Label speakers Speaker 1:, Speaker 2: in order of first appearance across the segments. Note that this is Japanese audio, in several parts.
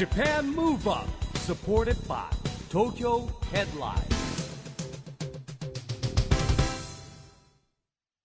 Speaker 1: JAPAN MOVE UP SUPPORTED BY TOKYO HEADLINE.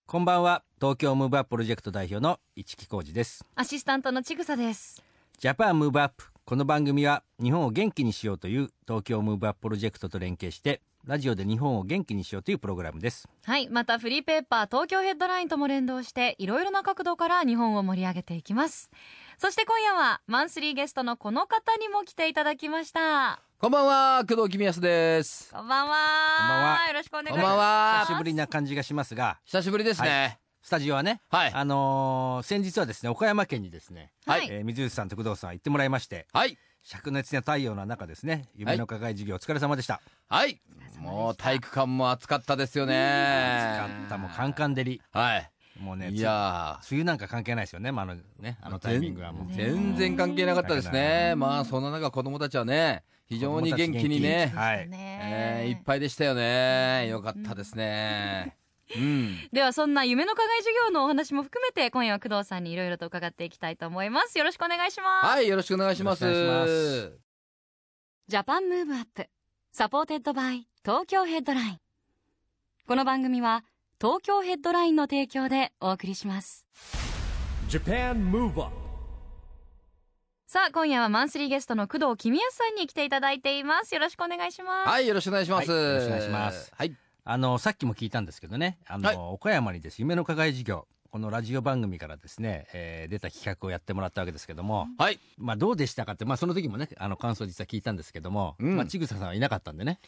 Speaker 2: こんばんは。東京ムーブアッププロジェクト代表の一木広治です。
Speaker 3: アシスタントのちぐさです。
Speaker 2: JAPAN MOVE UP この番組は日本を元気にしようという東京ムーブアッププロジェクトと連携してラジオで日本を元気にしようというプログラムです
Speaker 3: はい。またフリーペーパー東京ヘッドラインとも連動していろいろな角度から日本を盛り上げていきます。そして今夜はマンスリーゲストのこの方にも来ていただきました。
Speaker 4: こんばんは、工藤公康です。
Speaker 3: こんばんは。
Speaker 2: こんばんは
Speaker 3: よろしくお願いします。
Speaker 4: こんばんは
Speaker 2: 久しぶりな感じがしますが
Speaker 4: 久しぶりですね。
Speaker 2: スタジオはね、
Speaker 4: はい
Speaker 2: あのー先日はですね岡山県にですね、
Speaker 3: はい
Speaker 2: えー水内さんと工藤さん行ってもらいまして
Speaker 4: はい。
Speaker 2: 灼熱な太陽の中ですね夢の課外授業お疲れ様でした、
Speaker 4: はい。もう体育館も暑かったですよね。
Speaker 2: 暑かったもうカンカン照り
Speaker 4: はい。
Speaker 2: もうね
Speaker 4: いや
Speaker 2: 梅雨なんか関係ないですよね,、まあ、あのねあのタイミングはもう
Speaker 4: ー、全然関係なかったですね。まあ、そんな中、子供たちはね、非常に元気にね、
Speaker 2: はい
Speaker 4: えーいっ
Speaker 3: い。
Speaker 4: ぱいでしたよね。よかったですね。うん。
Speaker 3: ではそんな夢の課外授業のお話も含めて今夜は工藤さんにいろいろと伺っていきたいと思います。よろしくお願いします。
Speaker 4: はい、よろしくお願いします。
Speaker 3: JAPAN MOVE UP supported by 東京ヘッドラインこの番組は東京ヘッドラインの提供でお送りしますさあ今夜はマンスリーゲストの工藤公康さんに来ていただいていますよろしくお願いします
Speaker 4: はい、よろしくお願いします。
Speaker 2: はいよろしくお願いします
Speaker 4: はい。
Speaker 2: あのさっきも聞いたんですけどね。あの、
Speaker 4: はい。
Speaker 2: 岡山にです夢の課外授業。このラジオ番組からですね、えー出た企画をやってもらったわけですけども、
Speaker 4: はい。
Speaker 2: まあどうでしたかって、まあその時もね、あの感想実は聞いたんですけども、
Speaker 4: うん。
Speaker 2: まあちぐささんはいなかったんでね。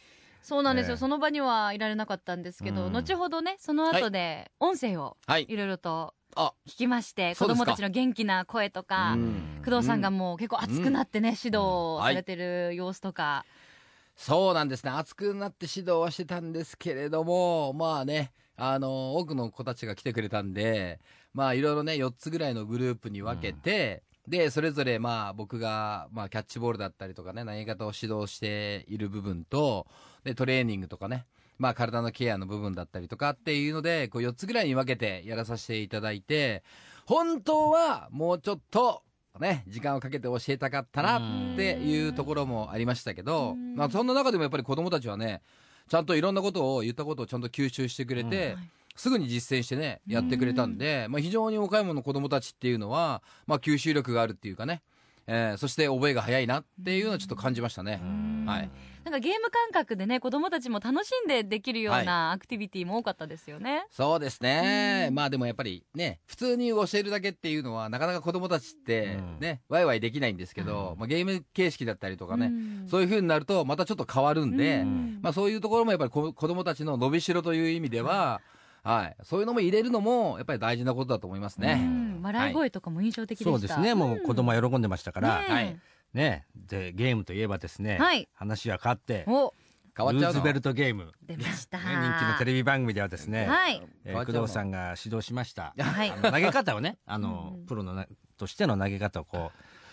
Speaker 3: そうなんですよ、
Speaker 2: ええ
Speaker 3: その場にはいられなかったんですけど、
Speaker 2: うん。
Speaker 3: 後ほどねその後で音声を
Speaker 4: はい。
Speaker 3: いろいろと
Speaker 4: あ、
Speaker 3: 聞きまして、子
Speaker 4: そうですか。
Speaker 3: 供たちの元気な声とか、
Speaker 4: うん。
Speaker 3: 工藤さんがもう結構熱くなってね、指導されてる様子とか、
Speaker 4: そうなんですね。熱くなって指導はしてたんですけれども、まあね、あの、多くの子たちが来てくれたんで、まあいろいろね、4つぐらいのグループに分けて、で、それぞれまあ僕が、まあキャッチボールだったりとかね、投げ方を指導している部分と、で、トレーニングとかね、まあ体のケアの部分だったりとかっていうので、こう4つぐらいに分けてやらさせていただいて、本当はもうちょっと、ね、時間をかけて教えたかったなっていうところもありましたけど、
Speaker 3: うん
Speaker 4: まあそんな中でもやっぱり子供たちはね、ちゃんといろんなことを言ったことをちゃんと吸収してくれて、
Speaker 3: はい
Speaker 4: すぐに実践してね、やってくれたんで、まあ非常に岡山の子供たちっていうのは、まあ吸収力があるっていうかね、えーそして覚えが早いなっていうのはちょっと感じましたね。はい。
Speaker 3: なんかゲーム感覚でね子供たちも楽しんでできるようなアクティビティも多かったですよね。
Speaker 4: そうですね。
Speaker 3: うん。
Speaker 4: まあでもやっぱりね、普通に教えるだけっていうのは、なかなか子供たちってね、ワイワイできないんですけど、まあゲーム形式だったりとかね、
Speaker 3: うん。
Speaker 4: そういう風になるとまたちょっと変わるんで、
Speaker 3: うん。
Speaker 4: まあそういうところもやっぱりこ子供たちの伸びしろという意味では、はい、そういうのも入れるのもやっぱり大事なことだと思います
Speaker 3: う
Speaker 4: ね。
Speaker 3: ん笑い声とかも印象的でした。
Speaker 2: そうですね、もう子供は喜んでましたから、
Speaker 3: ねえ
Speaker 4: はい
Speaker 2: ね、で、ゲームといえばですね、
Speaker 3: はい。
Speaker 2: 話は変わって、
Speaker 3: お。
Speaker 4: 変わっちゃうの
Speaker 2: ルーズベルトゲーム、ね、
Speaker 3: 出ました。
Speaker 2: 人気のテレビ番組ではですね、
Speaker 3: はい。
Speaker 2: えー工藤さんが指導しました。
Speaker 3: はい。
Speaker 2: あの投げ方をね、あの、
Speaker 3: うん。
Speaker 2: プロのなとしての投げ方をこう、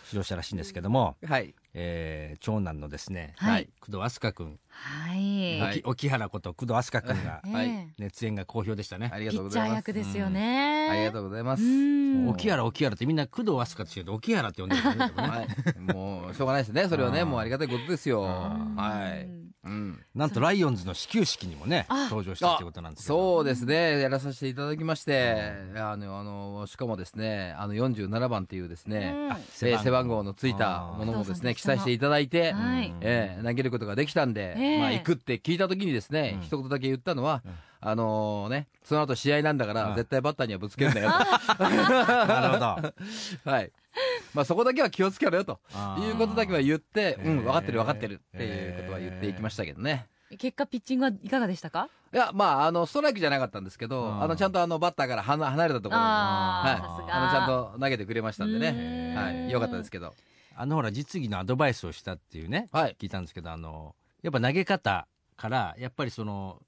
Speaker 2: 指導したらしいんですけども、
Speaker 4: はい。
Speaker 2: えー長男のですね、
Speaker 3: はい
Speaker 2: 工藤飛鳥君、
Speaker 3: はい。
Speaker 4: はい
Speaker 2: 沖沖原こと工藤飛鳥君が、
Speaker 3: ええ
Speaker 4: はい
Speaker 2: 熱演が好評でしたね。
Speaker 4: ありがとうございます。
Speaker 3: 役ですよね。
Speaker 4: ありがとうございます。
Speaker 3: うん
Speaker 2: 沖原沖原ってみんな工藤飛鳥って言うと沖原って呼んでるんですよね。
Speaker 4: はい。もう、しょうがないですね。それはね、もうありがたいことですよ。
Speaker 2: うん
Speaker 4: はい。うん。
Speaker 2: なんとライオンズの始球式にもね
Speaker 3: あ
Speaker 2: 登場したってことなんですけど。
Speaker 4: そうですね、やらさせていただきまして、あの、あの、しかもですね、あの、47番っていうですね、
Speaker 3: うん。
Speaker 4: 背番号。のついたものもですね、記載していただいて、
Speaker 3: はい。
Speaker 4: えー投げることができたんで、
Speaker 3: ええ
Speaker 4: まあ、行くって聞いた時にですね、
Speaker 2: うん。
Speaker 4: 一言だけ言ったのは、
Speaker 2: うん。
Speaker 4: あのね、その後試合なんだから、
Speaker 2: うん。
Speaker 4: 絶対バッターにはぶつけるんだよ
Speaker 2: なるほど。
Speaker 4: と。はい。まあ、そこだけは気をつけろよと。いうことだけは言って、うん、分かってる分かってるっていうことは言っていきましたけどね。
Speaker 3: 結果ピッチングはいかがでしたか？
Speaker 4: いや、まあ、あの、ストライクじゃなかったんですけど、
Speaker 2: うん
Speaker 4: あの、ちゃんとあの、バッターから離離れたところに、はい
Speaker 3: あ
Speaker 4: の、ちゃんと投げてくれましたんで
Speaker 3: う
Speaker 4: ね。
Speaker 3: ん
Speaker 4: はい。よかったですけど。
Speaker 2: あのほら実技のアドバイスをしたっていうね、
Speaker 4: はい
Speaker 2: 聞いたんですけどあのやっぱ投げ方からやっぱりその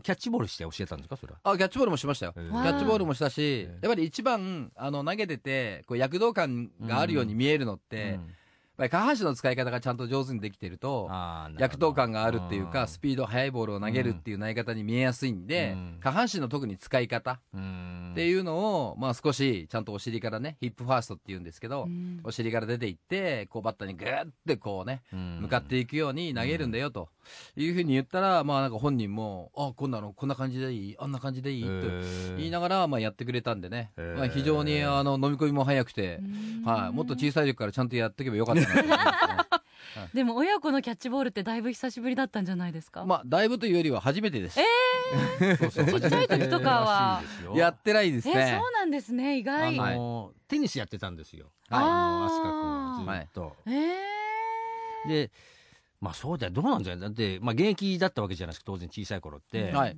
Speaker 2: キャッチボールして教えたんですかそれは？
Speaker 4: あ、キャッチボールもしましたよ。キャッチボールもしたしやっぱり一番、あの、投げてて、こう、躍動感があるように見えるのって、
Speaker 2: うん
Speaker 4: ぱり下半身の使い方がちゃんと上手にできてると、躍動感があるっていうか、
Speaker 2: ん
Speaker 4: スピード速いボールを投げるっていう投げ方に見えやすいんで、
Speaker 2: うん
Speaker 4: 下半身の特に使い方
Speaker 2: うん
Speaker 4: っていうのを、まあ少しちゃんとお尻からね、ヒップファーストっていうんですけど、
Speaker 3: うん
Speaker 4: お尻から出ていって、こうバッターにグーってこうね、向かっていくように投げるんだよというふうに言ったら、まあなんか本人も、あ、こんなの、こんな感じでいいあんな感じでいいと言いながら、まあやってくれたんでね、まあ非常にあの飲み込みも早くて、はい、もっと小さい時からちゃんとやっておけばよかった。
Speaker 3: でも親子のキャッチボールってだいぶ久しぶりだったんじゃないですか、
Speaker 4: まあ、だいぶというよりは初めてです。
Speaker 2: そうそう
Speaker 3: ちっちゃい時とかは
Speaker 4: やってないです
Speaker 3: え
Speaker 4: ね。
Speaker 3: そうなんですね意
Speaker 2: あ
Speaker 3: 外、
Speaker 2: のテニスやってたんですよ。
Speaker 3: はい
Speaker 2: あの飛鳥君はずっと。
Speaker 3: えー
Speaker 2: で、まあそうだよ、どうなんじゃない？だって、まあ現役だったわけじゃないですか、当然小さい頃って。
Speaker 4: はい。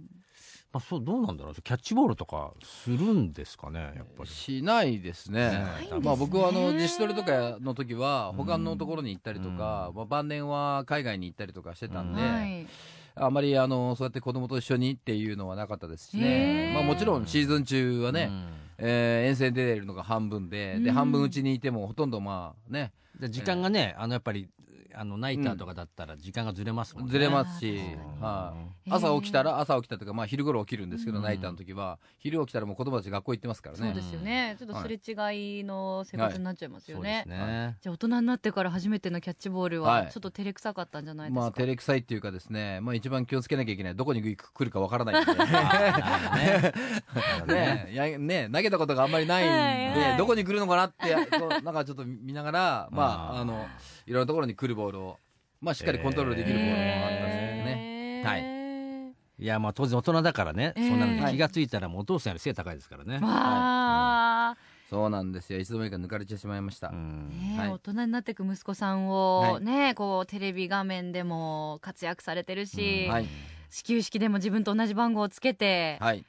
Speaker 2: まあそう、どうなんだろう、キャッチボールとかするんですかね、やっぱり。
Speaker 4: しないですね。
Speaker 2: ね
Speaker 4: まあ僕はあの自主トレとかの時は他のところに行ったりとか、まあ晩年は海外に行ったりとかしてたんで、
Speaker 3: はい。
Speaker 4: あまりあのそうやって子供と一緒にっていうのはなかったですし
Speaker 3: へ
Speaker 4: ね。
Speaker 3: ー
Speaker 4: まあもちろんシーズン中はね、
Speaker 2: うん。
Speaker 4: えー遠征出てるのが半分で、で
Speaker 3: うん。
Speaker 4: 半分うちにいてもほとんどまあね、
Speaker 2: で時間がね、あのやっぱり、あのナイターとかだったら時間がずれますもんね。
Speaker 4: ずれますし
Speaker 3: うん、
Speaker 4: はい。朝起きたら、朝起きたというか、まあ昼頃起きるんですけど、
Speaker 2: うん
Speaker 4: ナイターの時は、昼起きたらもう子供たち学校行ってますからね
Speaker 3: そうで。すよねちょっとすれ違いの生活になっちゃいますよね。じゃあ大人になってから初めてのキャッチボール
Speaker 4: は
Speaker 3: はいちょっと照れくさかったんじゃないですか、
Speaker 4: まあ、照れくさいっていうかですね、まあ一番気をつけなきゃいけない、どこに来るかわからないんで。
Speaker 2: ね。
Speaker 4: ね投げたことがあんまりないんで、どこに来るのかなって、なんかちょっと見ながら、まあ、
Speaker 2: あ
Speaker 4: の、いろんなところに来るボールを、まあしっかりコントロールできるボールもあったんですけどね。はい
Speaker 3: ね
Speaker 2: いや、まあ当然大人だからね、
Speaker 3: えー
Speaker 2: そんなのに気がついたらもうお父さんより背高いですからね。
Speaker 3: わあ、
Speaker 4: そうなんですよ。一度目から抜かれてしまいました。
Speaker 2: うん
Speaker 3: ねえ
Speaker 4: はい
Speaker 3: 大人になっていく息子さんを、
Speaker 4: はい
Speaker 3: ねこうテレビ画面でも活躍されてるし、
Speaker 4: はい。
Speaker 3: 始球式でも自分と同じ番号をつけて
Speaker 4: はい。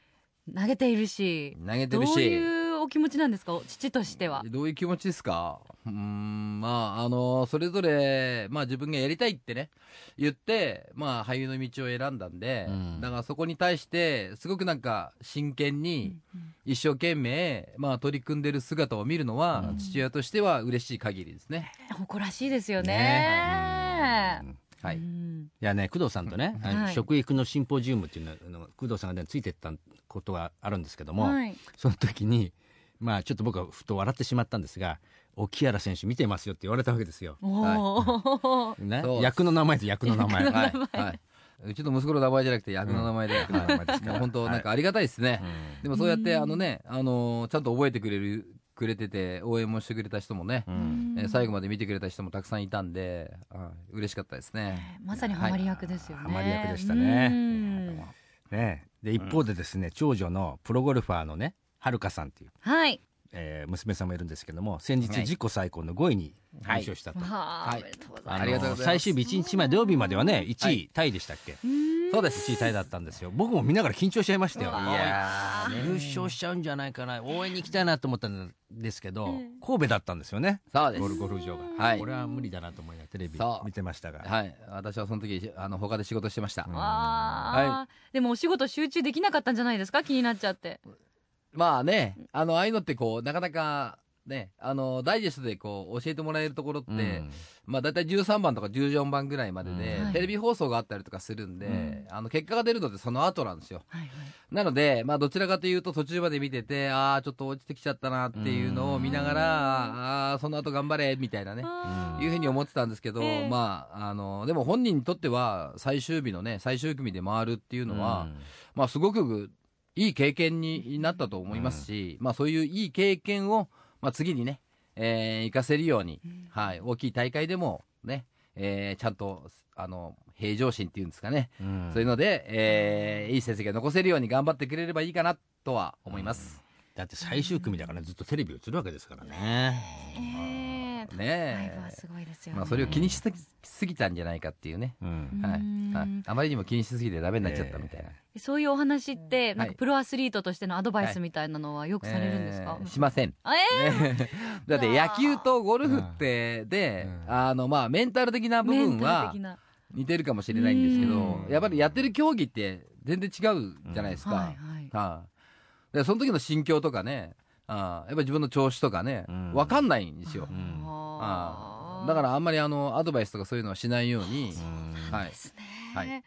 Speaker 3: 投げているし、
Speaker 4: 投げて
Speaker 3: どう
Speaker 4: るし。
Speaker 3: お気持ちなんですか？父としては。
Speaker 4: どういう気持ちですか？うーん、まあ、あの、それぞれ、まあ自分がやりたいってね、言って、まあ俳優の道を選んだんで、
Speaker 2: うん。
Speaker 4: だからそこに対して、すごくなんか真剣に、一生懸命、まあ取り組んでる姿を見るのは、
Speaker 2: うん。
Speaker 4: 父親としては嬉しい限りですね。
Speaker 3: 誇らしいですよね。
Speaker 2: うん。
Speaker 4: はい。
Speaker 3: うん。
Speaker 2: いやね、工藤さんとね、
Speaker 3: はい。
Speaker 2: 食育のシンポジウムっていうのあの工藤さんがね、ついてったことがあるんですけども、
Speaker 3: はい。
Speaker 2: その時に、まあちょっと僕はふと笑ってしまったんですが、沖原選手見てますよって言われたわけですよ。
Speaker 3: おー。
Speaker 2: ね？役の名前で役の名前。
Speaker 4: はい。はい。うちの息子の名前じゃなくて役の名前で、
Speaker 2: 役の名前ですから
Speaker 4: 本当なんかありがたいですね。
Speaker 2: う
Speaker 4: でもそうやって、あのね、あのーちゃんと覚えてくれる、くれてて、応援もしてくれた人もね、
Speaker 2: ん。うん。
Speaker 4: えー最後まで見てくれた人もたくさんいたんで、嬉しかったですね。
Speaker 3: まさにハマり役ですよね。
Speaker 2: ハマり役でしたね。
Speaker 3: うん。
Speaker 2: ね。で、一方でですね、長女のプロゴルファーのね、はるかさんっていう、
Speaker 3: はい。
Speaker 2: えー娘さんもいるんですけども、先日
Speaker 4: はい。
Speaker 2: 自己最高の5位に優
Speaker 4: はい。
Speaker 2: 勝したと。
Speaker 4: はい。
Speaker 2: あ
Speaker 4: りがとうございます。
Speaker 2: 最終日1日前土曜日まではね、1
Speaker 4: は
Speaker 2: 位タイでしたっけ？
Speaker 3: うん。
Speaker 4: そうです。
Speaker 2: 1位タイだったんですよ。僕も見ながら緊張しちゃいましたよ。
Speaker 4: いやー。
Speaker 2: 優勝しちゃうんじゃないかな。応援に行きたいなと思ったんですけど、
Speaker 3: ええ
Speaker 2: 神戸だったんですよね。
Speaker 4: そうです。
Speaker 2: ゴルゴルフ場が、
Speaker 4: はい。
Speaker 2: これは無理だなと思いながらテレビ見てましたが、
Speaker 4: はい。私はその時、あの、他で仕事してました。
Speaker 3: あ。あ、でもお仕事集中できなかったんじゃないですか？気になっちゃって。
Speaker 4: まあね、あの、ああいうのってこう、なかなか、ね、あの、ダイジェストでこう、教えてもらえるところって、
Speaker 2: うん
Speaker 4: まあ大体13番とか14番ぐらいまでで、
Speaker 3: うんはい
Speaker 4: テレビ放送があったりとかするんで、
Speaker 2: うん
Speaker 4: あの、結果が出るのってその後なんですよ。
Speaker 3: はいはい。
Speaker 4: なので、まあどちらかというと途中まで見てて、ああ、ちょっと落ちてきちゃったなっていうのを見ながら、ああー、その後頑張れ、みたいなね。いうふうに思ってたんですけど、
Speaker 3: ええ
Speaker 4: まあ、あの、でも本人にとっては、最終日のね、最終組で回るっていうのは、まあ、すごくいい経験になったと思いますし、まあ、そういういい経験を、まあ、次にね、えー、活かせるように、はい、大きい大会でもね、えー、ちゃんと、あの、平常心っていうんですかね、
Speaker 2: うん。
Speaker 4: そういうので、えー、いい成績が残せるように頑張ってくれればいいかなとは思います。
Speaker 2: だって最終組だからねずっとテレビ映るわけですからね。
Speaker 3: え。え
Speaker 4: ね
Speaker 3: すごいですよね。
Speaker 4: まあ、それを気にしすぎすぎたんじゃないかっていうね。
Speaker 2: うん。
Speaker 4: はい。
Speaker 3: うん。
Speaker 4: はい、あまりにも気にしすぎてダメになっちゃったみたいな。
Speaker 3: そういうお話って、なんか
Speaker 4: はい。
Speaker 3: プロアスリートとしてのアドバイスみたいなのはよくされるんですか、
Speaker 4: えーしません。
Speaker 3: あえ。ー
Speaker 4: だって野球とゴルフってで、
Speaker 2: うん。
Speaker 4: あのまあメンタル的な部分は。似てるかもしれないんですけど
Speaker 2: うん。
Speaker 4: やっぱりやってる競技って全然違うじゃないですか。
Speaker 3: はいはい。
Speaker 4: はい。でその時の心境とかね、あーやっぱり自分の調子とかね、
Speaker 2: うん
Speaker 4: わかんないんですよ。
Speaker 3: あ。
Speaker 4: だからあんまりあの、アドバイスとかそういうのはしないように、はい。
Speaker 3: ですね。
Speaker 4: はい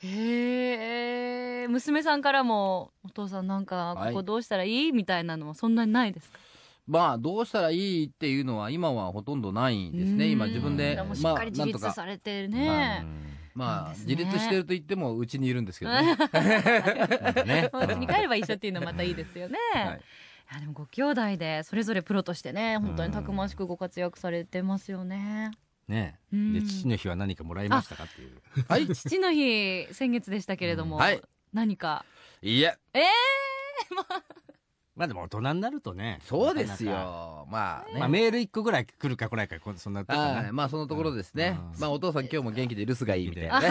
Speaker 3: へえ娘さんからもお父さんなんか
Speaker 4: はい
Speaker 3: ここどうしたらいいみたいなのはそんなにないですか？
Speaker 4: まあ、どうしたらいいっていうのは今はほとんどないですね。今自分で
Speaker 3: しっ
Speaker 4: まあ、
Speaker 3: かり自
Speaker 4: なんとか。
Speaker 3: 立されてるね。
Speaker 4: まあ、自立してると言っても、うちにいるんですけどね。
Speaker 2: ね
Speaker 3: お家に帰れば一緒っていうのはまたいいですよね。
Speaker 4: はい
Speaker 3: いやでもご兄弟でそれぞれプロとしてね本当にたくましくご活躍されてますよね。
Speaker 2: ね
Speaker 3: うん。
Speaker 2: で父の日は何かもらいましたかっていう。
Speaker 4: はい。
Speaker 3: 父の日先月でしたけれども、
Speaker 4: うん。はい。
Speaker 3: 何か？
Speaker 4: いえ、
Speaker 3: ええ
Speaker 2: まあでも大人になるとね
Speaker 4: そうです
Speaker 2: なかなか。
Speaker 4: よ。まあね。
Speaker 2: まあメール一個ぐらい来るか来ないかこそんなとこね。
Speaker 4: はい。まあ、そのところですね。
Speaker 2: う。ん。
Speaker 4: まあ、お父さん今日も元気で留守がいいみたいな。ね。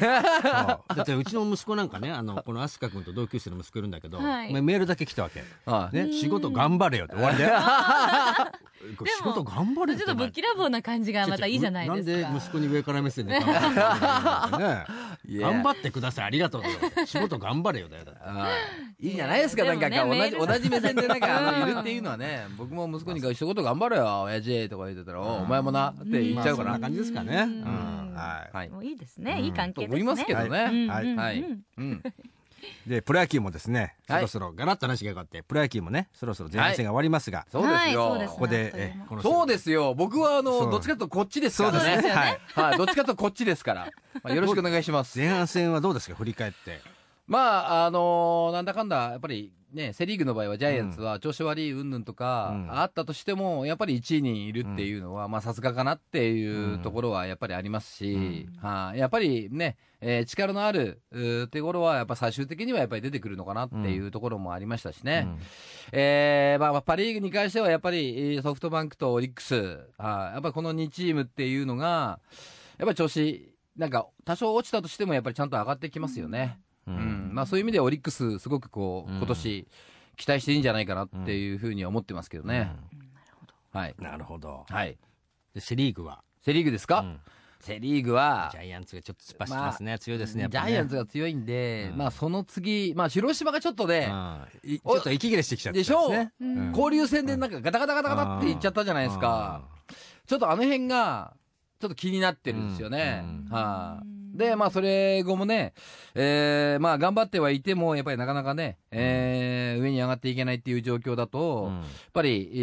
Speaker 2: だってうちの息子なんかねあのこの飛鳥君と同級生の息子いるんだけど、
Speaker 3: はい。
Speaker 2: まあメールだけ来たわけ、
Speaker 4: はい
Speaker 2: ね、仕事頑張れよって終わりで 仕事頑張れよ
Speaker 3: ちょっとぶっきらぼうな感じがまたいいじゃないですか。
Speaker 2: なんで息子に上から目線で頑張ってね。
Speaker 4: いや。
Speaker 2: 頑張ってください。ありがとうだよ。仕事頑張れよだよだ
Speaker 4: いいいじゃないですか、なんか、同じ、同じ目線でなんか、いるっていうのはね、僕も息子に一言頑張れよ、親父とか言ってたら、おお前もな、って言っちゃうから。
Speaker 2: まあそんな感じですかね、は
Speaker 4: はい。
Speaker 3: もういいですね、
Speaker 2: うん。
Speaker 3: いい関係ですね。
Speaker 4: と思いますけどね。
Speaker 3: うん。
Speaker 2: はい。
Speaker 3: うん。
Speaker 4: はい
Speaker 3: うん。
Speaker 4: うん。
Speaker 2: い、でプロ野球もですねそ
Speaker 4: はい。
Speaker 2: ろそろガラッと話が変わってプロ野球もねそろそろ前半戦が終わりますが、
Speaker 4: そうです
Speaker 3: はいそうで
Speaker 4: よ
Speaker 3: す。
Speaker 2: ここで
Speaker 4: そうですよ。僕はあの、どっちかというとこっちですからね。
Speaker 2: そうですね。はい。
Speaker 4: はい。どっちかとこっちですから。まあよろしくお願いします。
Speaker 2: 前半戦はどうですか？振り返って
Speaker 4: まあ、あのなんだかんだ、やっぱりね、セリーグの場合はジャイアンツは調子悪い云々とか、
Speaker 2: うん。
Speaker 4: あったとしても、やっぱり1位にいるっていうのは、まあさすがかなっていうところはやっぱりありますし、はい。やっぱりね、えー力のあるうーところは、やっぱ最終的にはやっぱり出てくるのかなっていうところもありましたしね。えーまあ、パ・リーグに関してはやっぱりえーソフトバンクとオリックス、はい。やっぱりこの2チームっていうのが、やっぱり調子、なんか多少落ちたとしても、やっぱりちゃんと上がってきますよね。
Speaker 2: う
Speaker 4: うん。まあ、そういう意味ではオリックス、すごくこう、
Speaker 2: うん。
Speaker 4: 今年期待していいんじゃないかなっていうふうには思ってますけどね。はい。
Speaker 2: なるほど。
Speaker 4: はい。
Speaker 2: でセ・リーグは、
Speaker 4: セ・リーグですか、
Speaker 2: うん。
Speaker 4: セ・リーグは
Speaker 2: ジ、ャイアンツがちょっと突っ走ってますね、強いですねやっ
Speaker 4: ジャイアンツが強いんで、
Speaker 2: うん。
Speaker 4: まあその次、まあ広島がちょっとね、
Speaker 2: うん。いちょっと息切れしてきちゃって
Speaker 4: でしょ
Speaker 2: ね
Speaker 3: うん。
Speaker 4: 交流戦でなんかガタガタガタガタっていっちゃったじゃないですか。ちょっとあの辺が、ちょっと気になってるんですよね。
Speaker 2: うん。
Speaker 4: はい、で、まあ、それ後もね、えーまあ、頑張ってはいても、やっぱりなかなかね、えー上に上がっていけないっていう状況だと、
Speaker 2: うん。
Speaker 4: やっぱり、え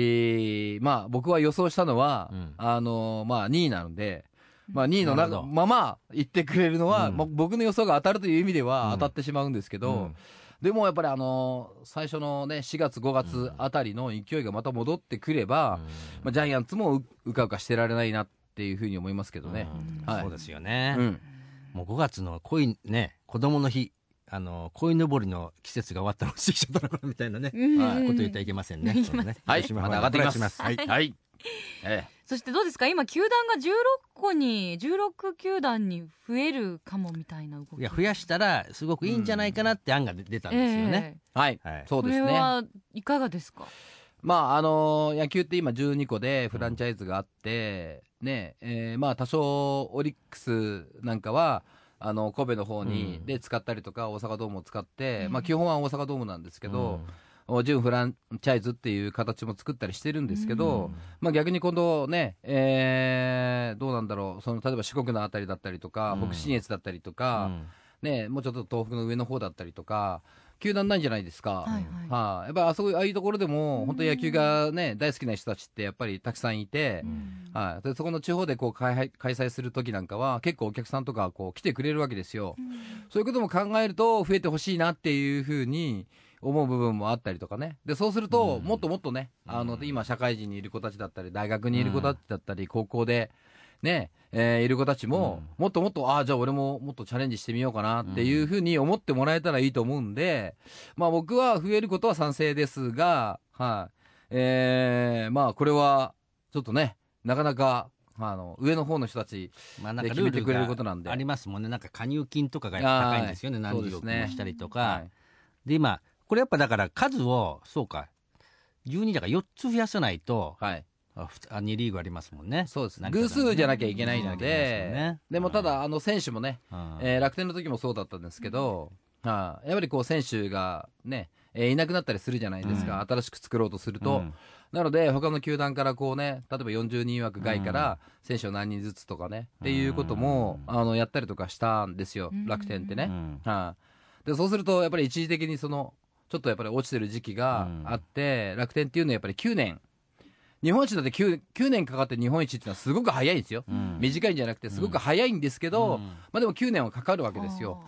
Speaker 4: ーまあ、僕は予想したのは、
Speaker 2: うん。
Speaker 4: あのまあ、2位なので、まあ、2位のなまま行ってくれるのは、
Speaker 2: うん。
Speaker 4: まあ僕の予想が当たるという意味では
Speaker 2: うん。
Speaker 4: 当たってしまうんですけど、
Speaker 2: うん。
Speaker 4: でもやっぱりあの最初のね、4月、5月あたりの勢いがまた戻ってくれば、まあ、ジャイアンツもううかうかしてられないなっていうふうに思いますけどね。はい。
Speaker 2: うんそうですよね、
Speaker 4: うん
Speaker 2: もう5月の恋ね子供の日あの鯉のぼりの季節が終わったのを過ぎちゃったのかなみたいなね、
Speaker 4: はい。
Speaker 2: こと言ってはいけませんね。
Speaker 3: いけません
Speaker 2: そうね。
Speaker 4: はい、まだ上がってきます。
Speaker 2: はい。
Speaker 4: はい。え
Speaker 3: そしてどうですか？今球団が16個に16球団に増えるかもみたいな動き。
Speaker 2: いや増やしたらすごくいいんじゃないかなって案が出出たんですよね。
Speaker 4: えはい、
Speaker 2: はい。
Speaker 3: こ
Speaker 4: そうですね。
Speaker 3: れはいかがですか？
Speaker 4: まあ、あのー野球って今12個でフランチャイズがあって、ね、えーまあ多少オリックスなんかは、あの、神戸の方に、
Speaker 2: うん。
Speaker 4: で使ったりとか、大阪ドームを使って、
Speaker 3: うん。
Speaker 4: まあ基本は大阪ドームなんですけど、準フランチャイズっていう形も作ったりしてるんですけど、
Speaker 2: うん。
Speaker 4: まあ逆に今度ね、えーどうなんだろう、その例えば四国のあたりだったりとか、
Speaker 2: うん。
Speaker 4: 北信越だったりと
Speaker 2: う
Speaker 4: か、
Speaker 2: ん。
Speaker 4: ね、もうちょっと東北の上の方だったりとか、球団ないんじゃないですか。
Speaker 3: はいはい。
Speaker 4: はい、やっぱあそこああいうところでも、本当野球がね、大好きな人たちってやっぱりたくさんいて、はい、でそこの地方でこう開開催する時なんかは、結構お客さんとかこう来てくれるわけですよ。そういうことも考えると、増えてほしいなっていうふうに思う部分もあったりとかね。で、そうすると、
Speaker 2: うん。
Speaker 4: もっともっとね、あの、
Speaker 2: うん。
Speaker 4: 今、社会人にいる子たちだったり、大学にいる子たちだったり、高校で、ね、えーいる子たちも、もっともっと、ああ、じゃあ俺ももっとチャレンジしてみようかなっていうふうに思ってもらえたらいいと思うんで、まあ僕は増えることは賛成ですが、はい。えーまあこれは、ちょっとね、なかなか、あの、上の方の人たち、
Speaker 2: まあなんか
Speaker 4: で決めてくれることなんで
Speaker 2: ありますもんね。なんか加入金とかが高いんですよね。
Speaker 4: はい
Speaker 2: 何十億もしたりと
Speaker 4: は
Speaker 2: か
Speaker 4: い。
Speaker 2: で今これやっぱだから数をそうか12だから4つ増やさないと
Speaker 4: はい。
Speaker 2: あふあ2リーグありますもんね。
Speaker 4: そうですね。偶数じゃなきゃいけないの
Speaker 2: うん。
Speaker 4: で、でもただ、あの、選手もね、
Speaker 2: うん。
Speaker 4: えー楽天の時もそうだったんですけど、はい。やっぱりこう選手がね、えーいなくなったりするじゃないですか、新しく作ろうとすると。
Speaker 2: うん。
Speaker 4: なので、他の球団からこうね、例えば40人枠外から選手を何人ずつとかね、っていうことも、あの、やったりとかしたんですよ、
Speaker 3: うん。
Speaker 4: 楽天ってね。
Speaker 2: うん。
Speaker 4: はい、で、そうすると、やっぱり一時的にその、ちょっとやっぱり落ちてる時期があって、楽天っていうのはやっぱり9年、日本一だって 9, 9年かかって日本一っていうのはすごく早いんですよ。
Speaker 2: うん
Speaker 4: 短いんじゃなくて、すごく早いんですけど、
Speaker 2: うん
Speaker 4: まあでも9年はかかるわけですよ。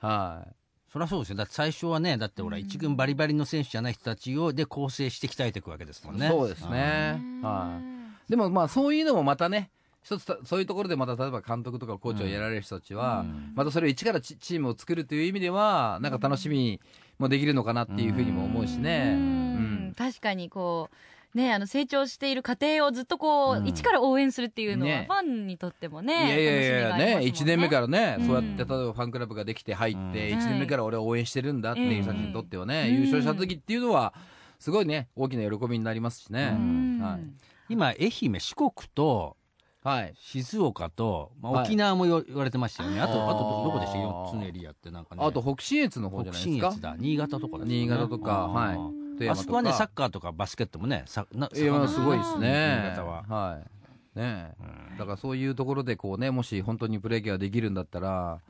Speaker 3: あ
Speaker 4: はい。
Speaker 2: そりゃそうですよだって最初はねだってほら一軍バリバリの選手じゃない人たちをで構成して鍛えていくわけですもんね
Speaker 4: そうですね。はい。でもまあそういうのもまたね、一つたそういうところでまた例えば監督とかコーチをやられる人たちは、
Speaker 2: うん
Speaker 4: またそれを一からチチームを作るという意味では、なんか楽しみもできるのかなっていうふうにも思うし
Speaker 3: ー
Speaker 4: ね。
Speaker 3: う
Speaker 4: うんん
Speaker 3: 確かにこうねあの成長している過程をずっとこう、
Speaker 2: うん。
Speaker 3: 一から応援するっていうのは、
Speaker 4: ね。
Speaker 3: ファンにとっても
Speaker 4: い
Speaker 3: ね
Speaker 4: やいやいやね、
Speaker 3: 楽しみがありますもん
Speaker 4: 1年目からね、
Speaker 3: うん
Speaker 4: そうやって例えばファンクラブができて入って、
Speaker 2: うん。
Speaker 4: 1年目から俺は応援してるんだっていう人たちにとってはね、
Speaker 3: うん。
Speaker 4: 優勝した時っていうのは、すごいね、大きな喜びになりますしね。
Speaker 3: うん。
Speaker 4: はい。
Speaker 2: 今愛媛四国と
Speaker 4: はい。
Speaker 2: 静岡と、まあ、
Speaker 4: はい。
Speaker 2: 沖縄もよ言われてましたよね、あと
Speaker 4: あ
Speaker 2: とどどこでした4つのエリアってなんかね。
Speaker 4: あと、北信越の方じゃ
Speaker 2: 北
Speaker 4: ないですか？
Speaker 2: 信越。だ。新潟とかですよね。
Speaker 4: 新潟とか、はい。
Speaker 2: あそこはねサッカーとかバスケットもねさな
Speaker 4: すごいですね。
Speaker 2: 新潟は。
Speaker 4: はい。ね。えだからそういうところでこうね、もし本当にプロ野球ができるんだったら、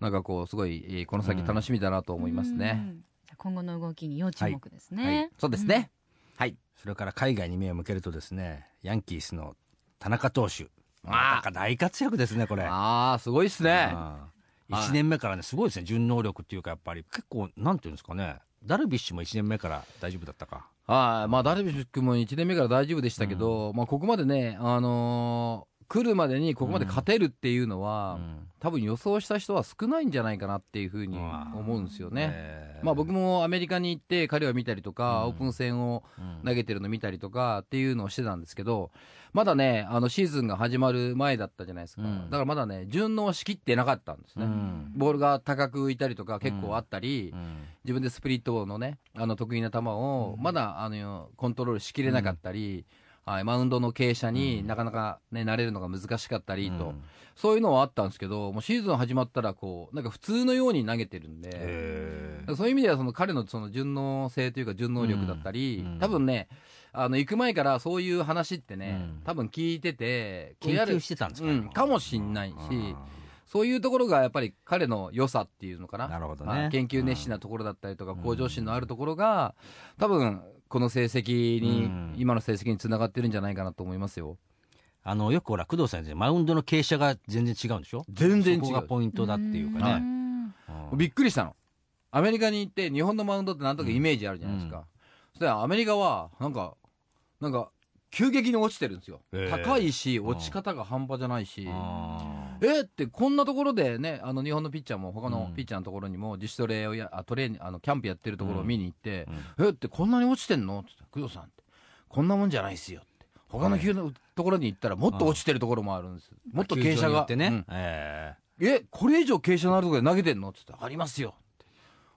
Speaker 4: なんかこう、すごい、えーこの先楽しみだなと思いますね。
Speaker 3: うん。今後の動きに要注目ですね、
Speaker 2: はい。はい。
Speaker 4: そうですね。はい。
Speaker 2: それから海外に目を向けるとですねヤンキースの田中投手。また大活躍ですねこれ。
Speaker 4: ああ、すごいですね。はい
Speaker 2: 1年目からねすごいですね順能力っていうかやっぱり。結構なんていうんですかねダルビッシュも1年目から大丈夫だったか
Speaker 4: はい。まあ、ダルビッシュ君も1年目から大丈夫でしたけど、まあ、ここまでね、あのー来るまでにここまで勝てるっていうのは、
Speaker 2: うん。
Speaker 4: 多分予想した人は少ないんじゃないかなっていうふうに思うんですよね。
Speaker 2: え。ー
Speaker 4: まあ僕もアメリカに行って彼を見たりとか、
Speaker 2: うん。
Speaker 4: オープン戦を
Speaker 2: うん
Speaker 4: 投げてるの見たりとかっていうのをしてたんですけど、まだね、あのシーズンが始まる前だったじゃないですか。
Speaker 2: うん。
Speaker 4: だからまだね、順応しきってなかったんですね。
Speaker 2: うん。
Speaker 4: ボールが高く浮いたりとか結構あったり、
Speaker 2: うん。
Speaker 4: 自分でスプリットのね、あの得意な球をまだあのコントロールしきれなかったり、はい、マウンドの傾斜になかなかね、慣れるのが難しかったりと、
Speaker 2: うん。
Speaker 4: そういうのはあったんですけど、もうシーズン始まったらこう、なんか普通のように投げてるんで、そういう意味ではその彼のその順応性というか順応力だったり、
Speaker 2: うん。うん。
Speaker 4: 多分ね、あの行く前からそういう話ってね、
Speaker 2: うん。
Speaker 4: 多分聞いてて、
Speaker 2: 研
Speaker 4: やる
Speaker 2: 究してたんですか、
Speaker 4: うん、かもしんないし、
Speaker 2: あ
Speaker 4: そういうところがやっぱり彼の良さっていうのかな。
Speaker 2: ーなるほどね。
Speaker 4: はい研究熱心なところだったりとか、向上心のあるところが、多分この成績に、
Speaker 2: うん。
Speaker 4: 今の成績につながってるんじゃないかなと思いますよ。
Speaker 2: あのよくほら工藤さんマウンドの傾斜が全然違うんでしょ？
Speaker 4: 全然違う。
Speaker 2: そこがポイントだっていうか
Speaker 4: はい
Speaker 2: ね、うん。
Speaker 4: びっくりしたの。アメリカに行って、日本のマウンドってなんとなくイメージあるじゃないですか。
Speaker 2: うん。
Speaker 4: そしたらアメリカは、なんか、なんか、急激に落ちてるんですよ。
Speaker 2: へえ
Speaker 4: 高いし、
Speaker 2: ん
Speaker 4: 落ち方が半端じゃないし。
Speaker 2: あ
Speaker 4: えって、こんなところでね、あの日本のピッチャーも、他の
Speaker 2: うん
Speaker 4: ピッチャーのところにも、自主トレをや、あトレあのキャンプやってるところを見に行って
Speaker 2: ー、うん
Speaker 4: えって、こんなに落ちてんの？って言って、工藤さんって、こんなもんじゃないっすよって。他の球のところに行ったら、もっと落ちてるところもあるんです。もっと傾斜が。
Speaker 2: ね、
Speaker 4: うん
Speaker 2: え
Speaker 4: え、これ以上傾斜のあるところで投げてんの？って言って、ありますよって。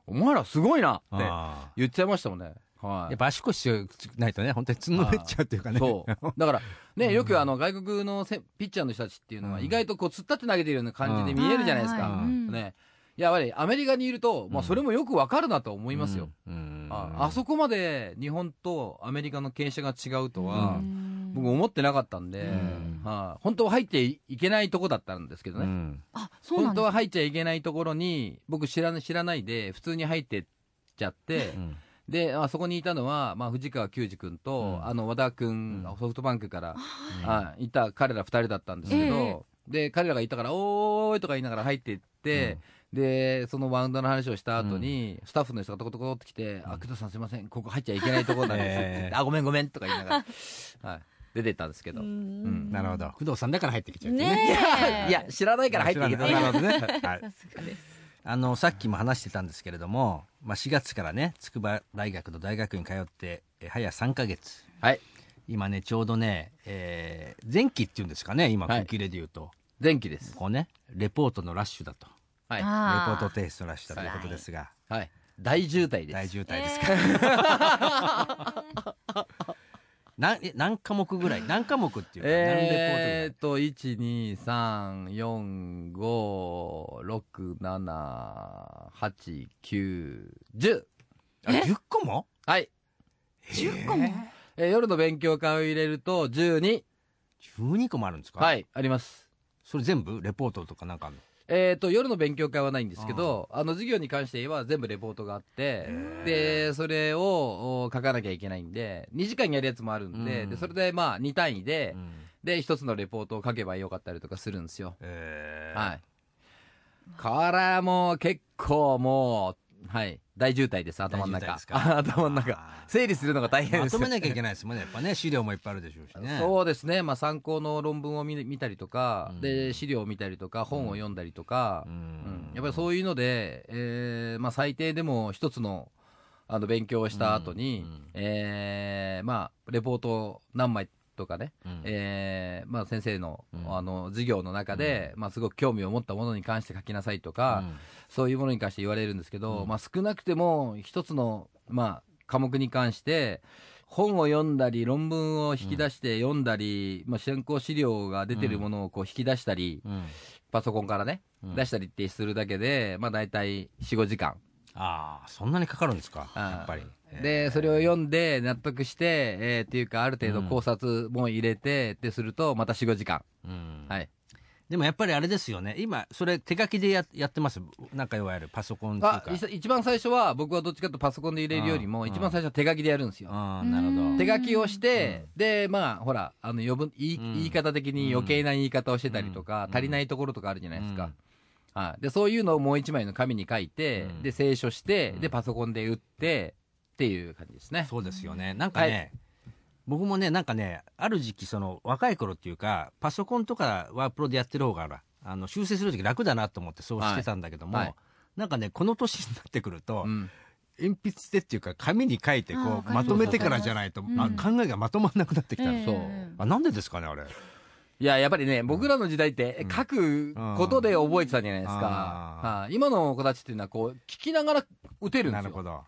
Speaker 4: お前らすごいなって
Speaker 2: あ
Speaker 4: 言っちゃいましたもんね。はい。
Speaker 2: ーやっぱ足腰強くないとね本当につんのめっちゃうっていうかね。
Speaker 4: そう。だから、ね、よくあの、外国のせピッチャーの人たちっていうのは、
Speaker 2: うん。
Speaker 4: 意外とこう、突っ立って投げてるような感じで見えるじゃないですか。ね。やっぱりアメリカにいると、まあ、
Speaker 2: うん
Speaker 4: それもよくわかるなと思いますよ。
Speaker 2: うん。
Speaker 4: ああそこまで日本とアメリカの傾斜が違うとは、
Speaker 3: うん。
Speaker 4: 僕思ってなかったんで、
Speaker 2: うん。
Speaker 4: はい。本当は入っていけないとこだったんですけどね。
Speaker 2: うん。
Speaker 3: あそう
Speaker 4: 本当は入っちゃいけないところに、僕知らな知らないで、普通に入ってっちゃって、
Speaker 2: うん
Speaker 4: で、あそこにいたのは、まあ、藤川球児君と、
Speaker 2: うん。
Speaker 4: あの、和田君、
Speaker 2: うん。
Speaker 4: ソフトバンクから、
Speaker 2: うん。
Speaker 4: あいた彼ら二人だったんですけど、
Speaker 3: ええ。
Speaker 4: で、彼らがいたから、おーいとか言いながら入っていって、で、そのマウンドの話をした後に、スタッフの人がトコトコって来て、あ、工藤さんすいません、ここ入っちゃいけないところなんです。って言って、
Speaker 2: ええ
Speaker 4: あ、ごめんごめんとか言いながら、はい、出てったんですけど。
Speaker 3: うん。
Speaker 2: なるほど。工藤さんだから入ってきちゃうっていう
Speaker 3: ね。え。
Speaker 4: いや、知らないから入っていけない。
Speaker 2: なるほどね、はい、
Speaker 3: さすがです
Speaker 2: あのさっきも話してたんですけれども、まあ、4月からね筑波大学の大学院通ってえ早3か月
Speaker 4: はい。
Speaker 2: 今ねちょうどね、えー前期っていうんですかね今
Speaker 4: はい
Speaker 2: 空気入れで言うと、
Speaker 4: 前期です。
Speaker 2: こうねレポートのラッシュだと
Speaker 4: はい。
Speaker 2: レポ
Speaker 3: あ
Speaker 2: ート提出のラッシュだということですが、
Speaker 4: はい。大渋滞です。
Speaker 2: 大渋滞ですか、な え何科目ぐらい？何科目っていうか、
Speaker 4: えーっと、1、2、3、4、5、6、7、8、9、10。
Speaker 2: あ10個も
Speaker 4: はい。
Speaker 3: 10個も
Speaker 4: えー夜の勉強会を入れると12。
Speaker 2: 12個もあるんですか？
Speaker 4: はい、あります。
Speaker 2: それ全部？レポートとかなんかあるの？
Speaker 4: えっ、と、夜の勉強会はないんですけど、あの、授業に関して言えば全部レポートがあって、で、それをお書かなきゃいけないんで、2時間やるやつもあるんで、
Speaker 2: うん。
Speaker 4: で、それでまあ2単位で、
Speaker 2: うん。
Speaker 4: で、一つのレポートを書けばよかったりとかするんですよ。
Speaker 2: えー。
Speaker 4: はい。これはもう結構もう、はい、大渋滞です、頭の中。頭の中。整理するのが大変でよ
Speaker 2: ますとめなきゃいけないですもんね。やっぱね資料もいっぱいあるでしょうしね。
Speaker 4: そうですね、まあ、参考の論文を見見たりとか、
Speaker 2: うん。
Speaker 4: で資料を見たりとか本を読んだりとか、
Speaker 2: う
Speaker 4: うん
Speaker 2: ん。
Speaker 4: やっぱりそういうので、えーまあ、最低でも一つのあの勉強をした後に、
Speaker 2: うん。うん。
Speaker 4: えーまあ、レポートを何枚とかね、
Speaker 2: うん。
Speaker 4: えーまあ、先生の,、
Speaker 2: うん。
Speaker 4: あの授業の中で、まあ、すごく興味を持ったものに関して書きなさいとか、
Speaker 2: うん。
Speaker 4: そういうものに関して言われるんですけど、
Speaker 2: うん。
Speaker 4: まあ、少なくても一つの、まあ、科目に関して本を読んだり論文を引き出して読んだり、まあ、参考資料が出てるものをこう引き出したり、
Speaker 2: うん。
Speaker 4: パソコンからね、
Speaker 2: うん。
Speaker 4: 出したりってするだけで、まあ、大体45時間。
Speaker 2: ああそんなにかかるんですかやっぱり
Speaker 4: でそれを読んで納得して、えーっていうかある程度考察も入れてってするとまた45時間、
Speaker 2: うん。
Speaker 4: はい。
Speaker 2: でもやっぱりあれですよね。今それ手書きでややってます？なんかいわゆるパソコンっていう
Speaker 4: あ
Speaker 2: か
Speaker 4: い一番最初は僕はどっちかというとパソコンで入れるよりも
Speaker 2: うん。
Speaker 4: 一番最初は手書きでやるんですよ、
Speaker 2: ああなるほど。
Speaker 3: うん。
Speaker 4: 手書きをして、でまあほらあの余分言い,、
Speaker 2: うん。
Speaker 4: 言い方的に余計な言い方をしてたりとか、
Speaker 2: うん。
Speaker 4: 足りないところとかあるじゃないですか、
Speaker 2: うん。
Speaker 4: はい、でそういうのをもう一枚の紙に書いて、
Speaker 2: うん。
Speaker 4: で清書して、
Speaker 2: うん。
Speaker 4: でパソコンで打ってっていう感じですね。
Speaker 2: そうですよね。なんかね、僕もねなんかねある時期その若い頃っていうかパソコンとかワープロでやってる方があの修正する時楽だなと思ってそうしてたんだけども、
Speaker 4: はい。はい。
Speaker 2: なんかねこの年になってくると、
Speaker 4: うん。
Speaker 2: 鉛筆でっていうか紙に書いてこうまとめてからじゃないと、
Speaker 3: うん。
Speaker 2: あ考えがまとまんなくなってきたの、
Speaker 3: ええ
Speaker 4: そう。
Speaker 2: あなんでですかねあれ
Speaker 4: いややっぱりね僕らの時代って
Speaker 2: うん。
Speaker 4: 書くことで覚えてたじゃないですか、今の子たちっていうのはこう聞きながら打てるんですよ。
Speaker 2: なるほど。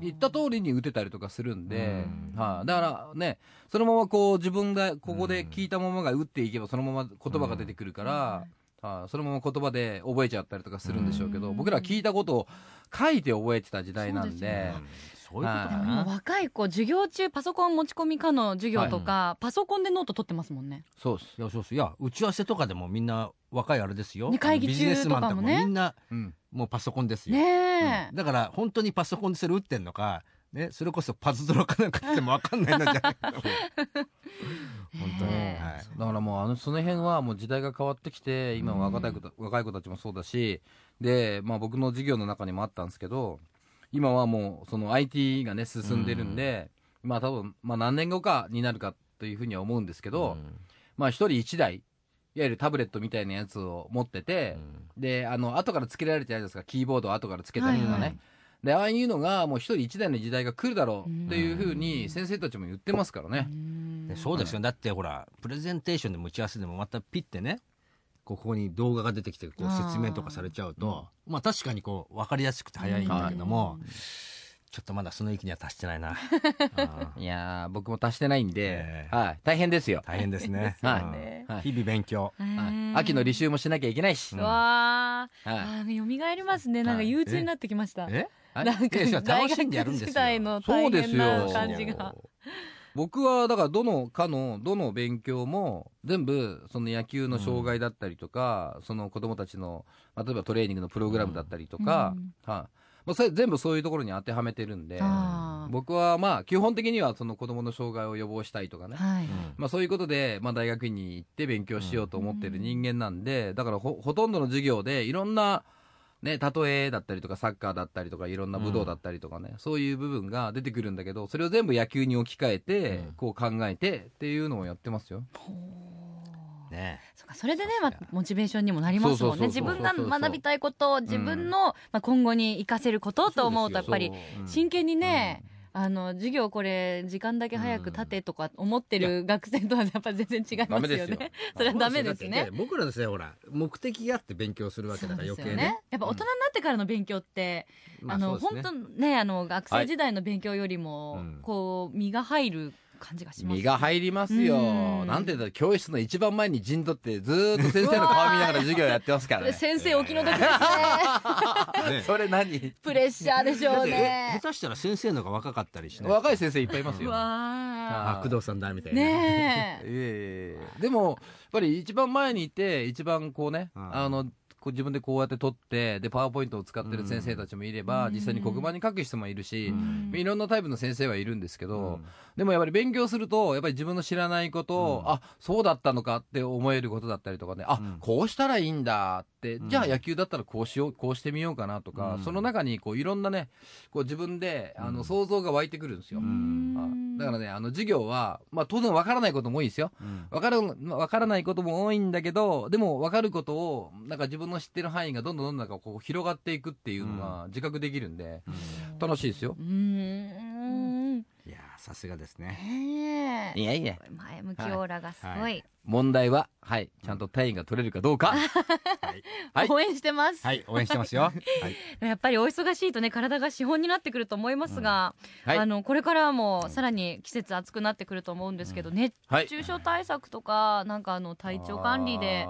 Speaker 4: 言った通りに打てたりとかするんで、
Speaker 2: うん。
Speaker 4: はい。だからねそのままこう自分がここで聞いたままが打っていけばそのまま言葉が出てくるから、はいそのまま言葉で覚えちゃったりとかするんでしょうけど、
Speaker 3: うん。
Speaker 4: 僕ら聞いたことを書いて覚えてた時代なんで
Speaker 3: 若い子授業中パソコン持ち込み可の授業とか、パソコンでノート取ってますもんね。
Speaker 4: そうです、
Speaker 2: いやそうそういや打ち合わせとかでもみんな若いあれですよ、
Speaker 3: ね会議中
Speaker 2: ビジネスマンとかも
Speaker 3: ね
Speaker 2: みんな
Speaker 4: うん、
Speaker 2: もうパソコンですよ、
Speaker 3: ねえ、
Speaker 2: うん。だから本当にパソコンでそれ打ってんのか、ね、それこそパズドラかなんかっても分かんないのじゃないかな 本当に、はい、
Speaker 4: だからもうあのその辺はもう時代が変わってきて今の若い子た若い子たちもそうだしで、まあ、僕の授業の中にもあったんですけど今はもうその IT がね進んでるんで、まあ多分、まあ、何年後かになるかというふうには思うんですけど、
Speaker 2: うん。
Speaker 4: まあ一人一台いわゆるタブレットみたいなやつを持ってて、であの後からつけられてるじゃないですか。キーボードを後からつけたりとかね、
Speaker 3: はいはい
Speaker 4: でああいうのがもう一人一台の時代が来るだろうっていうふうに先生たちも言ってますからね、
Speaker 2: そうですよ、だってほらプレゼンテーションでも打ち合わせでもまたピッてねここに動画が出てきてこう説明とかされちゃうとまあ確かにこう分かりやすくて早いんだけども、ちょっとまだその域には達してないな。
Speaker 4: いやー僕も達してないんで、
Speaker 2: ええ。
Speaker 4: はい、大変ですよ、
Speaker 2: 大変ですね。
Speaker 4: はい。
Speaker 2: 日々勉強。
Speaker 4: 秋の履修もしなきゃいけないし、
Speaker 2: うん
Speaker 3: わあ、
Speaker 4: はい。
Speaker 3: 蘇りますね。なんか憂鬱になってきました、
Speaker 2: え
Speaker 4: はい
Speaker 3: なんか
Speaker 2: 楽しんでやるん
Speaker 3: 学
Speaker 2: ですよ。
Speaker 3: 時代の大
Speaker 4: そうです
Speaker 3: 変な
Speaker 4: よ。
Speaker 3: 感じが
Speaker 4: 僕はだからどの科のどの勉強も全部その野球の障害だったりとか、その子供たちの例えばトレーニングのプログラムだったりとか、
Speaker 3: うん。
Speaker 4: はい。まあ、それ全部そういうところに当てはめてるんで僕はまあ基本的にはその子供の障害を予防したいとかね、
Speaker 3: はい、
Speaker 4: まあ、そういうことで、まあ、大学院に行って勉強しようと思ってる人間なんで、だからほほとんどの授業でいろんな、ね、例えだったりとかサッカーだったりとかいろんな武道だったりとかね、そういう部分が出てくるんだけどそれを全部野球に置き換えて、
Speaker 2: うん。
Speaker 4: こう考えてっていうのをやってますよ。
Speaker 2: ね。
Speaker 3: そうかそれでね、まあ、モチベーションにもなりますもんね。自分が学びたいこと自分の、まあ、今後に生かせることと思うとやっぱり真剣にね、あの授業これ時間だけ早く立てとか思ってる学生とはやっぱり全然違いますよね。それはダメですね。
Speaker 2: 僕らですねほら目的があって勉強するわけだから余計ね。
Speaker 3: やっぱ大人になってからの勉強って、
Speaker 2: ま
Speaker 3: あの本当ねあの学生時代の勉強よりも、
Speaker 2: うん。
Speaker 3: こう身が入る感じがします
Speaker 4: 身が入りますよ。
Speaker 3: うん。
Speaker 4: なんて言ったら教室の一番前に陣取ってずーっと先生の顔見ながら授業やってますからね。
Speaker 3: 先生お気の毒ですね。
Speaker 2: ね
Speaker 4: それ何？
Speaker 3: プレッシャーでしょうね。
Speaker 2: 下手したら先生の方が若かったりしない。
Speaker 4: 若い先生いっぱいいますよ。
Speaker 3: うわ
Speaker 2: あ工藤さんだみた
Speaker 3: ー
Speaker 2: いな。
Speaker 3: ね え
Speaker 4: いえ。でもやっぱり一番前にいて一番こうね、
Speaker 2: うん。
Speaker 4: あの自分でこうやって撮ってでパワーポイントを使ってる先生たちもいれば、
Speaker 3: うん。
Speaker 4: 実際に黒板に書く人もいるし、
Speaker 2: うん。
Speaker 4: いろんなタイプの先生はいるんですけど、
Speaker 2: うん。
Speaker 4: でもやっぱり勉強するとやっぱり自分の知らないことを、
Speaker 2: うん。
Speaker 4: あそうだったのかって思えることだったりとかね。あ、
Speaker 2: うん。
Speaker 4: こうしたらいいんだって、
Speaker 2: うん。
Speaker 4: じゃあ野球だったらこうしようこうしてみようかなとか、
Speaker 2: うん。
Speaker 4: その中にこういろんなねこう自分であの
Speaker 2: うん。
Speaker 4: 想像が湧いてくるんですよ。だからねあの授業は、まあ、当然わからないことも多いですよ。
Speaker 2: うん。
Speaker 4: わかる、わからないことも多いんだけど、でもわかることを、なんか自分の知ってる範囲がどんどんどんどんなんかこう広がっていくっていうのが自覚できるんで、楽しいですよ。
Speaker 3: う。ーん。
Speaker 2: いやーさすがですね。
Speaker 4: いやいや、
Speaker 3: 前向きオーラがすごい、
Speaker 2: はい。
Speaker 4: 問題は、はい、ちゃんと単位が取れるかどうか。
Speaker 2: はい。
Speaker 4: はい。
Speaker 3: 応援してます、
Speaker 2: はい応援してますよ。はい。
Speaker 3: やっぱりお忙しいとね体が資本になってくると思いますが、
Speaker 4: はい。
Speaker 3: あのこれからもさらに季節暑くなってくると思うんですけど、熱
Speaker 4: はい。
Speaker 3: 中症対策とかなんかあの体調管理で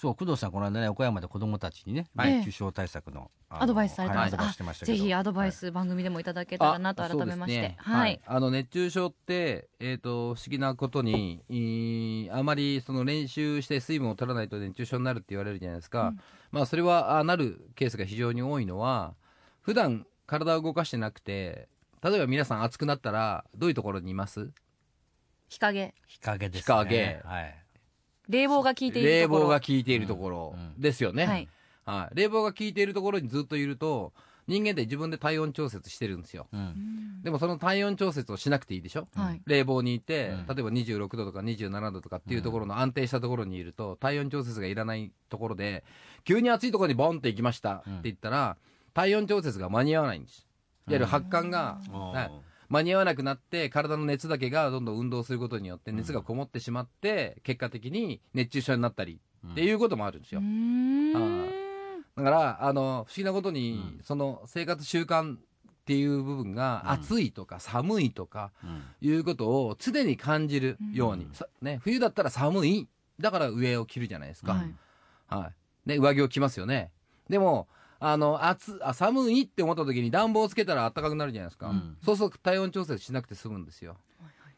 Speaker 2: そう工藤さんこの間ね岡山で子供たちにね
Speaker 3: はい。
Speaker 2: 熱中症対策の
Speaker 3: アドバイスされてま
Speaker 2: してましたけど。
Speaker 3: ぜひアドバイス番組でもいただけたらなと
Speaker 4: あ
Speaker 3: 改めまして、
Speaker 4: ね。
Speaker 3: はい、
Speaker 4: あの熱中症って、えー、と不思議なことにあまりその練習して水分を取らないと熱中症になるって言われるじゃないですか、
Speaker 3: うん。
Speaker 4: まあ、それはあなるケースが非常に多いのは普段体を動かしてなくて例えば皆さん暑くなったらどういうところにいます？
Speaker 3: 日陰。
Speaker 2: 日陰ですね。
Speaker 4: 日陰。
Speaker 2: はい
Speaker 3: 冷房が効いている
Speaker 4: 冷
Speaker 3: ところ。
Speaker 4: 房が効いているところ。ですよね、
Speaker 3: はい。
Speaker 4: はい、冷房が効いているところにずっといると人間って自分で体温調節してるんですよ。
Speaker 2: うん。
Speaker 4: でもその体温調節をしなくていいでしょ？
Speaker 3: はい。
Speaker 4: 冷房にいて、
Speaker 2: うん。
Speaker 4: 例えば26度とか27度とかっていうところの安定したところにいると、体温調節がいらないところで、急に暑いところにボンって行きましたって言ったら、体温調節が間に合わないんです。いわゆる発汗が、間に合わなくなって、体の熱だけがどんどん運動することによって熱がこもってしまって、結果的に熱中症になったりっていうこともあるんですよ。だから、あの、不思議なことに、
Speaker 2: うん。
Speaker 4: その生活習慣っていう部分が、
Speaker 2: うん。
Speaker 4: 暑いとか寒いとか、
Speaker 2: うん。
Speaker 4: いうことを常に感じるように、
Speaker 2: うん。
Speaker 4: さね、冬だったら寒いだから上を着るじゃないですか、
Speaker 3: はい。
Speaker 4: はい。ね、上着を着ますよね。でもあの暑あ寒いって思った時に暖房をつけたら暖かくなるじゃないですか、
Speaker 2: うん。
Speaker 4: そうすると体温調節しなくて済むんですよ。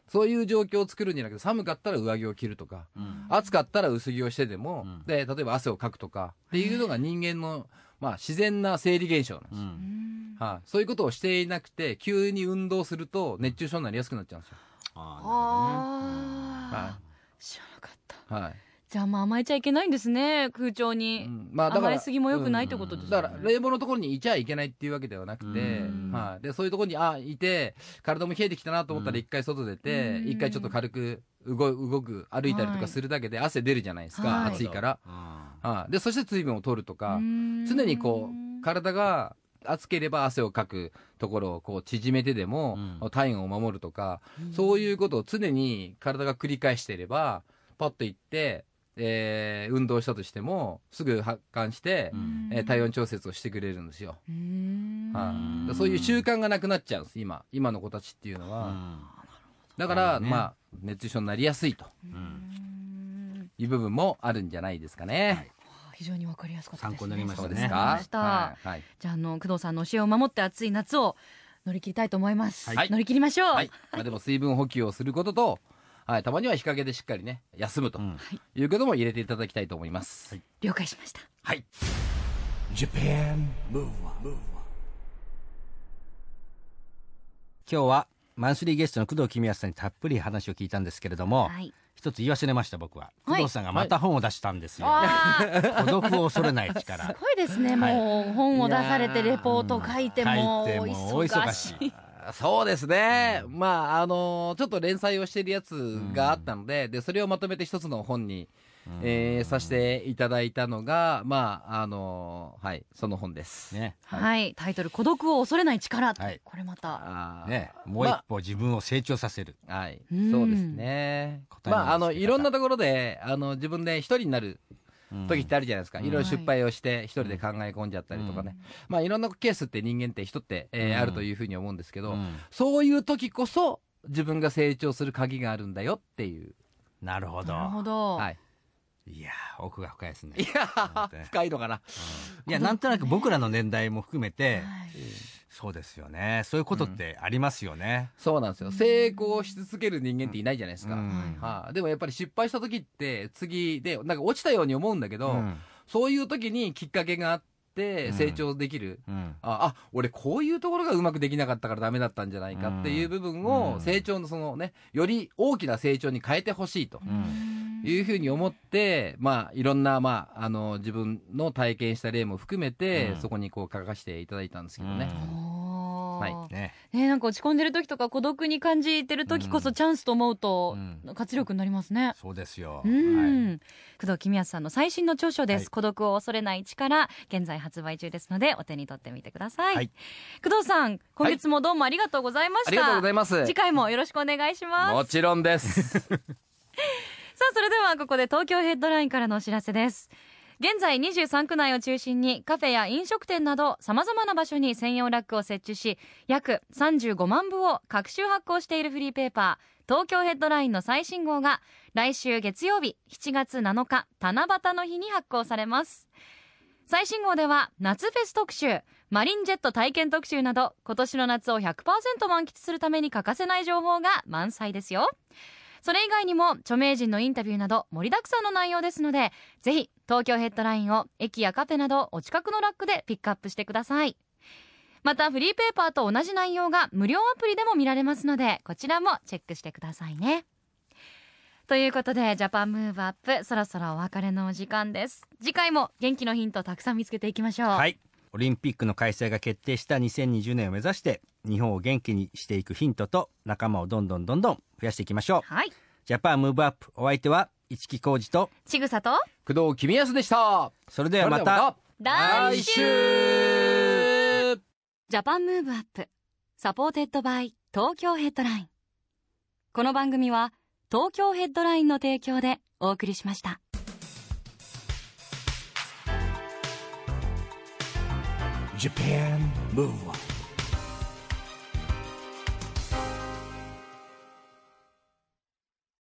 Speaker 4: そういう状況を作るんじゃなくて寒かったら上着を着るとか
Speaker 2: うん。
Speaker 4: 暑かったら薄着をしてでも、
Speaker 2: うん。
Speaker 4: で例えば汗をかくとかっていうのが人間の、まあ、自然な生理現象なんです、
Speaker 2: う
Speaker 3: うん。ん
Speaker 4: はい、そういうことをしていなくて急に運動すると熱中症になりやすくなっちゃうんですよ。
Speaker 2: あ
Speaker 3: あー。
Speaker 4: は
Speaker 3: 知らなかった。
Speaker 4: はい
Speaker 3: じゃあまあ甘えちゃいけないんですね空調
Speaker 4: う
Speaker 3: に、
Speaker 4: ん。まあだから
Speaker 3: 甘えすぎも良くないってことですよね。
Speaker 4: だから冷房のところにいちゃいけないっていうわけではなくて、
Speaker 2: うん。
Speaker 4: はい、でそういうところにあいて体も冷えてきたなと思ったら
Speaker 2: うん。
Speaker 4: 一回外出て
Speaker 3: うん。
Speaker 4: 一回ちょっと軽く動動く歩いたりとかするだけで汗出るじゃないですか、
Speaker 3: はい。
Speaker 4: 暑いから、
Speaker 2: あ
Speaker 4: はい、でそして水分を取るとか常
Speaker 3: 常
Speaker 4: にこう体が暑ければ汗をかくところをこう縮めてでも、
Speaker 2: うん。
Speaker 4: 体温を守るとか、そういうことを常に体が繰り返していればパッと行って、えー運動したとしてもすぐ発汗して、
Speaker 2: うん。
Speaker 4: えー体温調節をしてくれるんですよ、
Speaker 3: う
Speaker 4: はい。だからそういう習慣がなくなっちゃうんです今。今の子たちっていうの
Speaker 2: ー
Speaker 4: は、
Speaker 2: うん。
Speaker 4: だから、
Speaker 2: なるほどね。
Speaker 4: まあ熱中症になりやすいと。
Speaker 2: うん。
Speaker 4: いう部分もあるんじゃないですかね、
Speaker 3: 非常にわかりやすかったです、ね、
Speaker 2: 参考になりましたね。
Speaker 4: はい、はい。
Speaker 3: じゃああの工藤さんの教えを守って暑い夏を乗り切りたいと思います、
Speaker 4: はい。
Speaker 3: 乗り切りましょう、
Speaker 4: はい。まあ、でも水分補給をすることと、はい、たまには日陰でしっかりね休むと
Speaker 2: うん。
Speaker 4: いうことも入れていただきたいと思います、
Speaker 2: はい。
Speaker 3: 了解しました。
Speaker 4: はい。
Speaker 1: Japan Move Up
Speaker 2: 今日はマンスリーゲストの工藤公康さんにたっぷり話を聞いたんですけれども、
Speaker 3: はい。
Speaker 2: 一つ言い忘れました僕は。工
Speaker 3: はい。
Speaker 2: 藤さんがまた本を出したんですよ、
Speaker 3: わあ
Speaker 2: 孤独を恐れない力
Speaker 3: すごいですね、もう本を出されてレポート書いても
Speaker 2: 書いても
Speaker 3: お忙しい
Speaker 4: そうですね、まああのちょっと連載をしているやつがあったので,、でそれをまとめて一つの本に、えーさせていただいたのがまああのはいその本です。
Speaker 2: ね。
Speaker 3: はい、タイトル「孤独を恐れない力」
Speaker 2: はい。
Speaker 3: これまた。
Speaker 2: ね。もう一歩自分を成長させる、
Speaker 4: はい、
Speaker 3: うん。
Speaker 4: そうですね。まあ、あの、いろんなところで、あの、自分で一人になる
Speaker 2: うん
Speaker 4: 時ってあるじゃないですか。
Speaker 2: うん。
Speaker 4: いろいろ失敗をして、一人で考え込んじゃったりとかね。まあ、いろんなケースって人間って人って、えー
Speaker 2: うん。
Speaker 4: あるというふうに思うんですけど、
Speaker 2: うん。
Speaker 4: そういう時こそ、自分が成長する鍵があるんだよっていう。
Speaker 2: なるほど。
Speaker 3: なるほど、
Speaker 4: はい。
Speaker 2: いやー奥が深いですね。
Speaker 4: いや深いのかな。
Speaker 2: いやなんとなく僕らの年代も含めて
Speaker 3: はい
Speaker 2: そうですよね。そういうことってありますよね、
Speaker 4: そうなんですよ。成功し続ける人間っていないじゃないですか。
Speaker 2: うん。
Speaker 4: はい。でもやっぱり失敗した時って次で、なんか落ちたように思うんだけど、
Speaker 2: うん。
Speaker 4: そういう時にきっかけがあって
Speaker 2: うん。
Speaker 4: 成長できる。
Speaker 2: うん。
Speaker 4: ああ俺こういうところがうまくできなかったからダメだったんじゃないかっていう部分を
Speaker 2: うん。
Speaker 4: 成長のそのねより大きな成長に変えてほしいと。
Speaker 2: うん
Speaker 4: いうふうに思ってまあいろんなまああの自分の体験した例も含めて
Speaker 2: うん。
Speaker 4: そこにこう書かせていただいたんですけどね。はい。
Speaker 2: ね。
Speaker 3: ねなんか落ち込んでる時とか孤独に感じてる時こそチャンスと思うと
Speaker 2: うん
Speaker 3: 活力になりますね。
Speaker 2: そうですよ、
Speaker 3: うん、
Speaker 2: はい。
Speaker 3: 工藤公康さんの最新の著書です、
Speaker 2: はい。
Speaker 3: 孤独を恐れない力現在発売中ですのでお手に取ってみてください、
Speaker 2: はい。
Speaker 3: 工藤さん今月もどうもありがとうございました、
Speaker 4: ありがとうございます。
Speaker 3: 次回もよろしくお願いします。
Speaker 4: もちろんです。
Speaker 3: さあそれではここで東京ヘッドラインからのお知らせです。現在23区内を中心にカフェや飲食店など様々な場所に専用ラックを設置し約35万部を各種発行しているフリーペーパー東京ヘッドラインの最新号が来週月曜日7月7日七夕の日に発行されます。最新号では夏フェス特集マリンジェット体験特集など今年の夏を100%満喫するために欠かせない情報が満載ですよ。それ以外にも著名人のインタビューなど盛りだくさんの内容ですのでぜひ東京ヘッドラインを駅やカフェなどお近くのラックでピックアップしてください。またフリーペーパーと同じ内容が無料アプリでも見られますのでこちらもチェックしてくださいね。ということでジャパンムーブアップそろそろお別れのお時間です。次回も元気のヒントたくさん見つけていきましょう。
Speaker 2: はい。オリンピックの開催が決定した2020年を目指して日本を元気にしていくヒントと仲間をどんどんどんどん増やしていきましょう。
Speaker 3: はい。
Speaker 2: ジャパンムーブアップ。お相手は市木浩二と
Speaker 3: ちぐさと
Speaker 4: 工藤公康でした。
Speaker 2: それではまた
Speaker 3: 来週
Speaker 4: 週。
Speaker 3: JAPAN MOVE UP。supported by 東京ヘッドライン。この番組は東京ヘッドラインの提供でお送りしました
Speaker 1: Japan Move Up